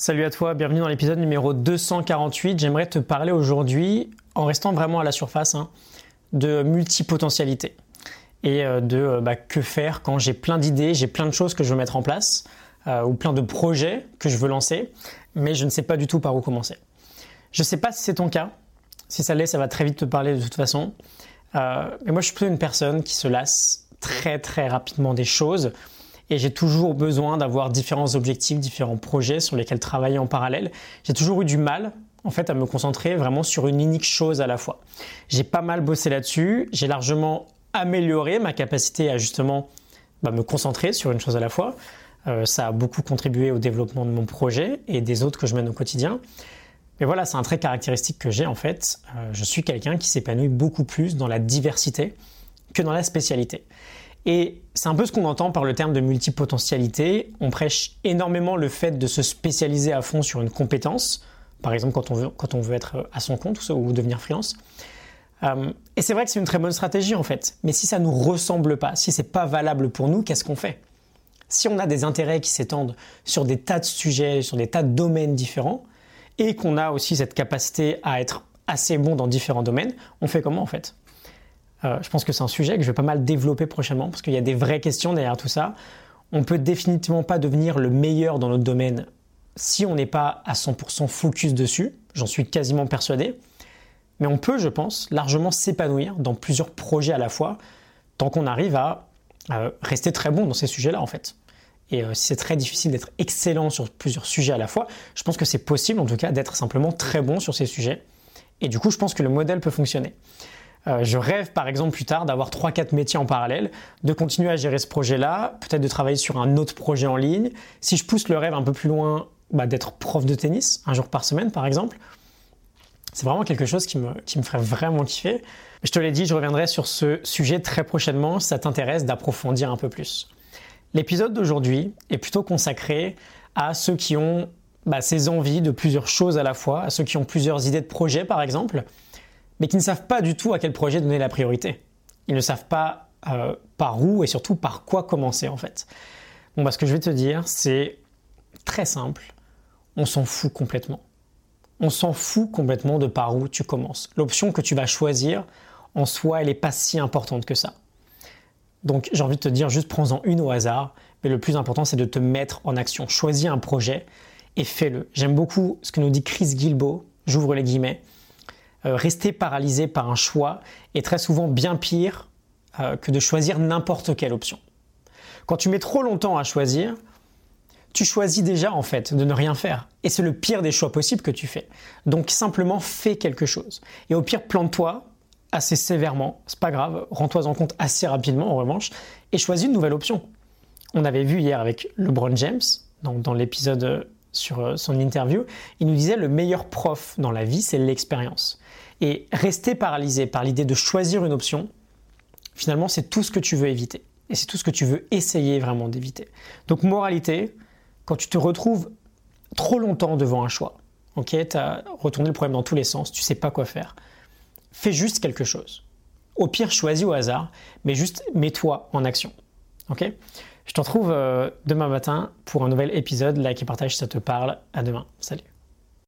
Salut à toi, bienvenue dans l'épisode numéro 248. J'aimerais te parler aujourd'hui, en restant vraiment à la surface, hein, de multipotentialité et euh, de euh, bah, que faire quand j'ai plein d'idées, j'ai plein de choses que je veux mettre en place euh, ou plein de projets que je veux lancer, mais je ne sais pas du tout par où commencer. Je ne sais pas si c'est ton cas. Si ça l'est, ça va très vite te parler de toute façon. mais moi, je suis plutôt une personne qui se lasse très très rapidement des choses et j'ai toujours besoin d'avoir différents objectifs, différents projets sur lesquels travailler en parallèle. J'ai toujours eu du mal en fait à me concentrer vraiment sur une unique chose à la fois. J'ai pas mal bossé là-dessus, j'ai largement amélioré ma capacité à justement bah, me concentrer sur une chose à la fois. Euh, ça a beaucoup contribué au développement de mon projet et des autres que je mène au quotidien. Mais voilà, c'est un trait caractéristique que j'ai en fait. Euh, je suis quelqu'un qui s'épanouit beaucoup plus dans la diversité que dans la spécialité. Et c'est un peu ce qu'on entend par le terme de multipotentialité. On prêche énormément le fait de se spécialiser à fond sur une compétence, par exemple quand on veut, être à son compte ou devenir freelance. Euh, et c'est vrai que c'est une très bonne stratégie en fait. Mais si ça ne nous ressemble pas, si c'est pas valable pour nous, qu'est-ce qu'on fait? Si on a des intérêts qui s'étendent sur des tas de sujets, sur des tas de domaines différents, et qu'on a aussi cette capacité à être assez bon dans différents domaines, on fait comment en fait? Euh, je pense que c'est un sujet que je vais pas mal développer prochainement parce qu'il y a des vraies questions derrière tout ça. On peut définitivement pas devenir le meilleur dans notre domaine si on n'est pas à 100% focus dessus. J'en suis quasiment persuadé. Mais on peut, je pense, largement s'épanouir dans plusieurs projets à la fois tant qu'on arrive à, rester très bon dans ces sujets-là en fait. Et euh, si c'est très difficile d'être excellent sur plusieurs sujets à la fois, je pense que c'est possible en tout cas d'être simplement très bon sur ces sujets. Et du coup, je pense que le modèle peut fonctionner. Euh, je rêve par exemple plus tard d'avoir 3-4 métiers en parallèle, de continuer à gérer ce projet-là, peut-être de travailler sur un autre projet en ligne. Si je pousse le rêve un peu plus loin, bah, d'être prof de tennis, un jour par semaine par exemple. C'est vraiment quelque chose qui me, qui me ferait vraiment kiffer. Je te l'ai dit, je reviendrai sur ce sujet très prochainement si ça t'intéresse d'approfondir un peu plus. L'épisode d'aujourd'hui est plutôt consacré à ceux qui ont bah, ces envies de plusieurs choses à la fois, à ceux qui ont plusieurs idées de projet par exemple, mais qui ne savent pas du tout à quel projet donner la priorité. Ils ne savent pas euh, par où et surtout par quoi commencer en fait. Bon, bah, ce que je vais te dire, c'est très simple. On s'en fout complètement. On s'en fout complètement de par où tu commences. L'option que tu vas choisir, en soi, elle n'est pas si importante que ça. Donc j'ai envie de te dire, juste prends-en une au hasard, mais le plus important, c'est de te mettre en action. Choisis un projet et fais-le. J'aime beaucoup ce que nous dit Chris Gilbo, j'ouvre les guillemets. Euh, rester paralysé par un choix est très souvent bien pire euh, que de choisir n'importe quelle option. Quand tu mets trop longtemps à choisir, tu choisis déjà en fait de ne rien faire. Et c'est le pire des choix possibles que tu fais. Donc simplement fais quelque chose. Et au pire, plante-toi assez sévèrement. C'est pas grave, rends-toi en compte assez rapidement en revanche et choisis une nouvelle option. On avait vu hier avec LeBron James, donc dans l'épisode sur euh, son interview, il nous disait le meilleur prof dans la vie, c'est l'expérience. Et rester paralysé par l'idée de choisir une option, finalement, c'est tout ce que tu veux éviter. Et c'est tout ce que tu veux essayer vraiment d'éviter. Donc, moralité, quand tu te retrouves trop longtemps devant un choix, ok, tu as retourné le problème dans tous les sens, tu sais pas quoi faire, fais juste quelque chose. Au pire, choisis au hasard, mais juste mets-toi en action. Je te retrouve euh, demain matin pour un nouvel épisode. Like et partage ça te parle. À demain. Salut.